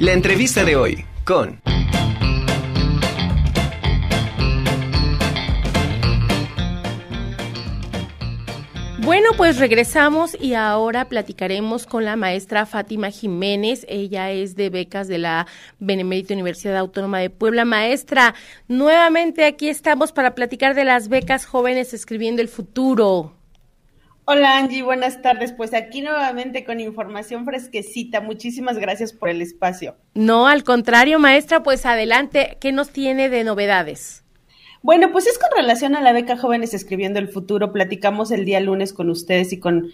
La entrevista de hoy con... Bueno, pues regresamos y ahora platicaremos con la maestra Fátima Jiménez. Ella es de becas de la Benemérita Universidad Autónoma de Puebla. Maestra, nuevamente aquí estamos para platicar de las becas jóvenes escribiendo el futuro. Hola Angie, buenas tardes. Pues aquí nuevamente con información fresquecita. Muchísimas gracias por el espacio. No, al contrario, maestra, pues adelante, ¿qué nos tiene de novedades? Bueno, pues es con relación a la beca Jóvenes Escribiendo el Futuro. Platicamos el día lunes con ustedes y con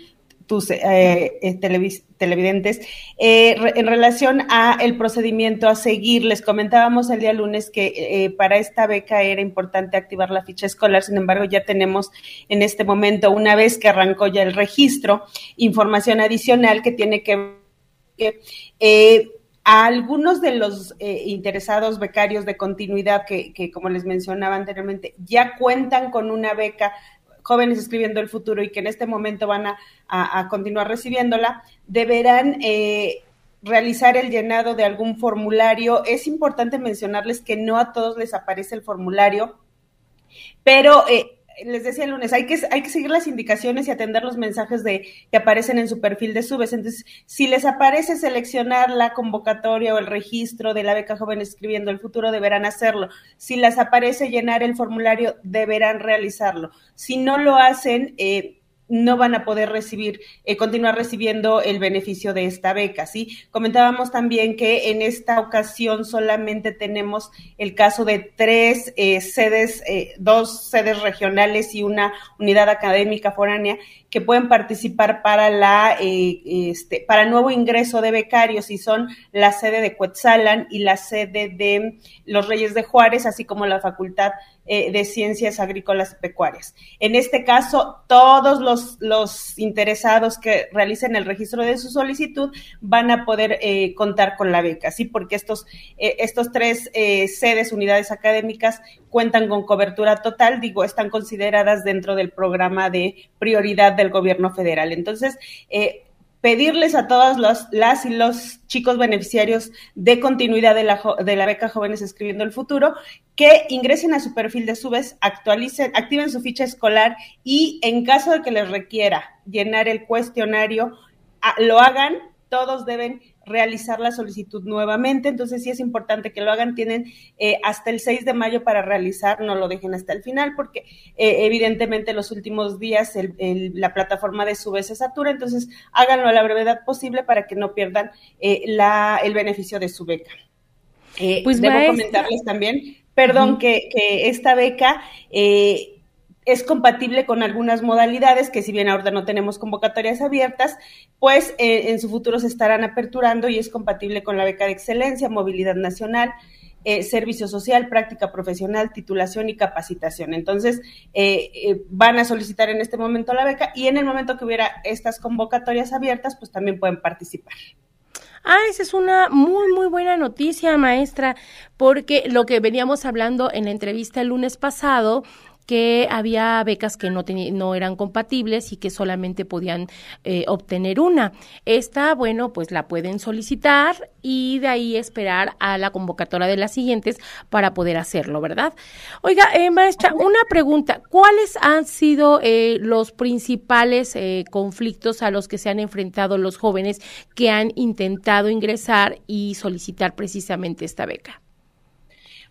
tus eh, eh, televidentes eh, en relación a el procedimiento a seguir. Les comentábamos el día lunes que para esta beca era importante activar la ficha escolar, sin embargo ya tenemos en este momento, una vez que arrancó ya el registro, información adicional que tiene que a algunos de los interesados becarios de continuidad que, que, como les mencionaba anteriormente, ya cuentan con una beca jóvenes escribiendo el futuro y que en este momento van a, continuar recibiéndola, deberán eh, realizar el llenado de algún formulario. Es importante mencionarles que no a todos les aparece el formulario, pero eh, les decía el lunes, hay que, hay que seguir las indicaciones y atender los mensajes de, que aparecen en su perfil de Subes. Entonces, si les aparece seleccionar la convocatoria o el registro de la beca joven escribiendo el futuro, deberán hacerlo. Si les aparece llenar el formulario, deberán realizarlo. Si no lo hacen, eh, no van a poder recibir, eh, continuar recibiendo el beneficio de esta beca, ¿sí? Comentábamos también que en esta ocasión solamente tenemos el caso de tres eh, sedes, eh, dos sedes regionales y una unidad académica foránea que pueden participar para la este, para nuevo ingreso de becarios y son la sede de Cuetzalan y la sede de los Reyes de Juárez, así como la Facultad eh, de Ciencias Agrícolas y Pecuarias. En este caso, todos los, los, interesados que realicen el registro de su solicitud van a poder eh, contar con la beca, ¿sí? Porque estos, eh, estos tres sedes, unidades académicas, cuentan con cobertura total, digo, están consideradas dentro del programa de prioridad del gobierno federal. Entonces, pedirles a todas las y los chicos beneficiarios de continuidad de la, de la beca Jóvenes Escribiendo el Futuro que ingresen a su perfil de Subes, actualicen, activen su ficha escolar y en caso de que les requiera llenar el cuestionario, lo hagan, todos deben realizar la solicitud nuevamente. Entonces sí es importante que lo hagan. Tienen eh, hasta el 6 de mayo para realizar, no lo dejen hasta el final porque eh, evidentemente los últimos días la plataforma de su vez se satura. Entonces háganlo a la brevedad posible para que no pierdan eh, la, el beneficio de su beca. pues debo comentarles también, perdón, que, que, esta beca es compatible con algunas modalidades que si bien ahora no tenemos convocatorias abiertas, pues eh, en su futuro se estarán aperturando y es compatible con la beca de excelencia, movilidad nacional, eh, servicio social, práctica profesional, titulación y capacitación. Entonces, eh, van a solicitar en este momento la beca y en el momento que hubiera estas convocatorias abiertas, pues también pueden participar. Ah, esa es una muy, muy buena noticia, maestra, porque lo que veníamos hablando en la entrevista el lunes pasado que había becas que no, no eran compatibles y que solamente podían eh, obtener una. Esta, bueno, pues la pueden solicitar y de ahí esperar a la convocatoria de las siguientes para poder hacerlo, ¿verdad? Oiga, eh, maestra, una pregunta. ¿Cuáles han sido eh, los principales eh, conflictos a los que se han enfrentado los jóvenes que han intentado ingresar y solicitar precisamente esta beca?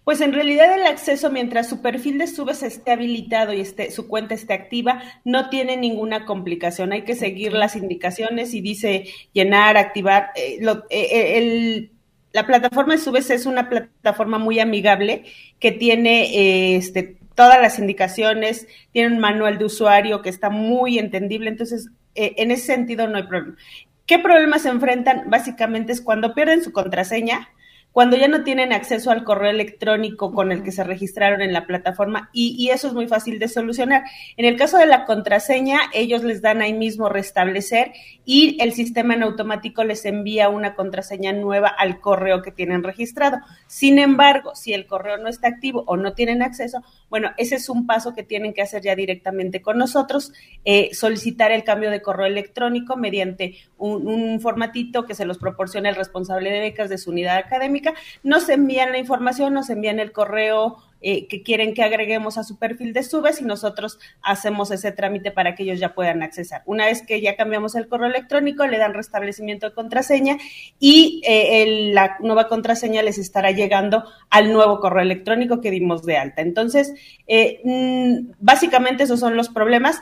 Pues en realidad el acceso, mientras su perfil de Subes esté habilitado y esté, su cuenta esté activa, no tiene ninguna complicación. Hay que seguir las indicaciones y dice llenar, activar. Eh, eh, eh, la plataforma de Subes es una plataforma muy amigable que tiene este, todas las indicaciones, tiene un manual de usuario que está muy entendible. Entonces, en ese sentido no hay problema. ¿Qué problemas se enfrentan? Básicamente es cuando pierden su contraseña cuando ya no tienen acceso al correo electrónico con el que se registraron en la plataforma y, eso es muy fácil de solucionar. En el caso de la contraseña, ellos les dan ahí mismo restablecer y el sistema en automático les envía una contraseña nueva al correo que tienen registrado. Sin embargo, si el correo no está activo o no tienen acceso, bueno, ese es un paso que tienen que hacer ya directamente con nosotros, eh, solicitar el cambio de correo electrónico mediante un, un formatito que se los proporciona el responsable de becas de su unidad académica nos envían la información, nos envían el correo eh, que quieren que agreguemos a su perfil de Subes y nosotros hacemos ese trámite para que ellos ya puedan accesar. Una vez que ya cambiamos el correo electrónico, le dan restablecimiento de contraseña y eh, la nueva contraseña les estará llegando al nuevo correo electrónico que dimos de alta. Entonces, eh, mm, básicamente esos son los problemas.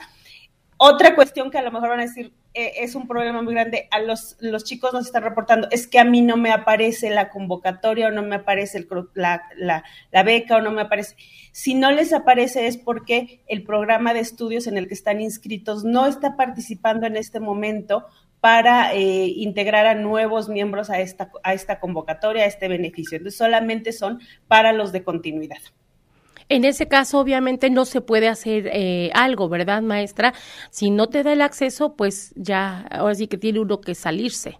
Otra cuestión que a lo mejor van a decir eh, es un problema muy grande, a los, los chicos nos están reportando, es que a mí no me aparece la convocatoria o no me aparece la, la, beca o no me aparece. Si no les aparece es porque el programa de estudios en el que están inscritos no está participando en este momento para eh, integrar a nuevos miembros a esta, a esta convocatoria, a este beneficio. Entonces solamente son para los de continuidad. En ese caso, obviamente, no se puede hacer eh, algo, ¿verdad, maestra? Si no te da el acceso, pues ya, ahora sí que tiene uno que salirse.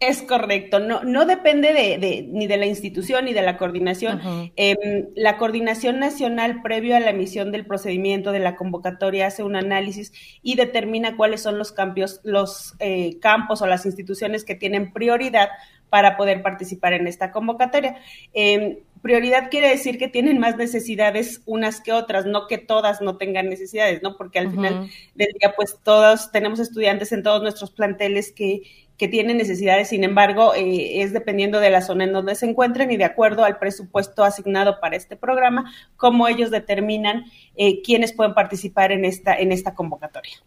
Es correcto, no, no depende de, ni de la institución ni de la coordinación. Em, la coordinación nacional, previo a la emisión del procedimiento de la convocatoria, hace un análisis y determina cuáles son los cambios, los eh, campos o las instituciones que tienen prioridad para poder participar en esta convocatoria. Em, prioridad quiere decir que tienen más necesidades unas que otras, no que todas no tengan necesidades, ¿no? Porque al final del día, pues todos tenemos estudiantes en todos nuestros planteles que, que tienen necesidades, sin embargo, eh, es dependiendo de la zona en donde se encuentren y de acuerdo al presupuesto asignado para este programa, cómo ellos determinan eh, quiénes pueden participar en esta, en esta convocatoria.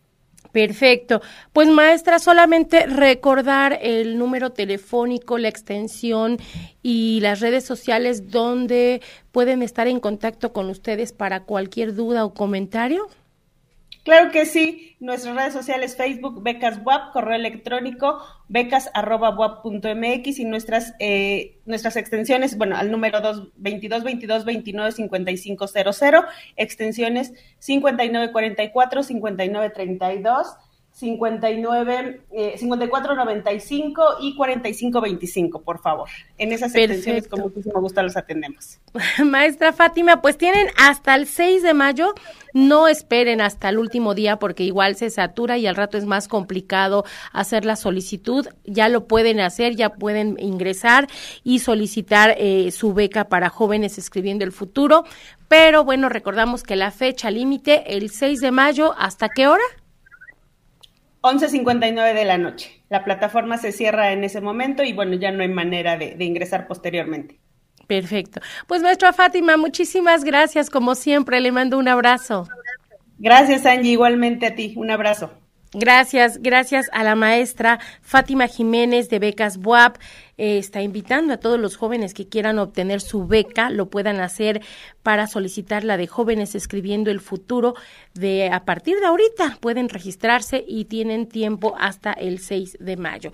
Perfecto. Pues maestra, solamente recordar el número telefónico, la extensión y las redes sociales donde pueden estar en contacto con ustedes para cualquier duda o comentario. Claro que sí, nuestras redes sociales Facebook, Becas WAP, correo electrónico, becas arroba mx y nuestras, eh, nuestras extensiones, bueno, al número 2, 22 22 29 55 00, extensiones 59 44, 59 32 59, eh, 54 95 y 45 25, por favor. En esas extensiones con muchísimo gusto los atendemos. Maestra Fátima, pues tienen hasta el 6 de mayo, no esperen hasta el último día porque igual se satura y al rato es más complicado hacer la solicitud, ya lo pueden hacer, ya pueden ingresar y solicitar eh, su beca para jóvenes escribiendo el futuro, pero bueno, recordamos que la fecha límite el 6 de mayo, ¿hasta qué hora? 11.59 de la noche. La plataforma se cierra en ese momento y bueno, ya no hay manera de, ingresar posteriormente. Perfecto. Pues maestra Fátima, muchísimas gracias. Como siempre, le mando un abrazo. Gracias, Angie. Igualmente a ti. Un abrazo. Gracias, gracias a la maestra Fátima Jiménez de Becas BUAP. Eh, está invitando a todos los jóvenes que quieran obtener su beca, lo puedan hacer para solicitar la de jóvenes escribiendo el futuro. De a partir de ahorita pueden registrarse y tienen tiempo hasta el 6 de mayo.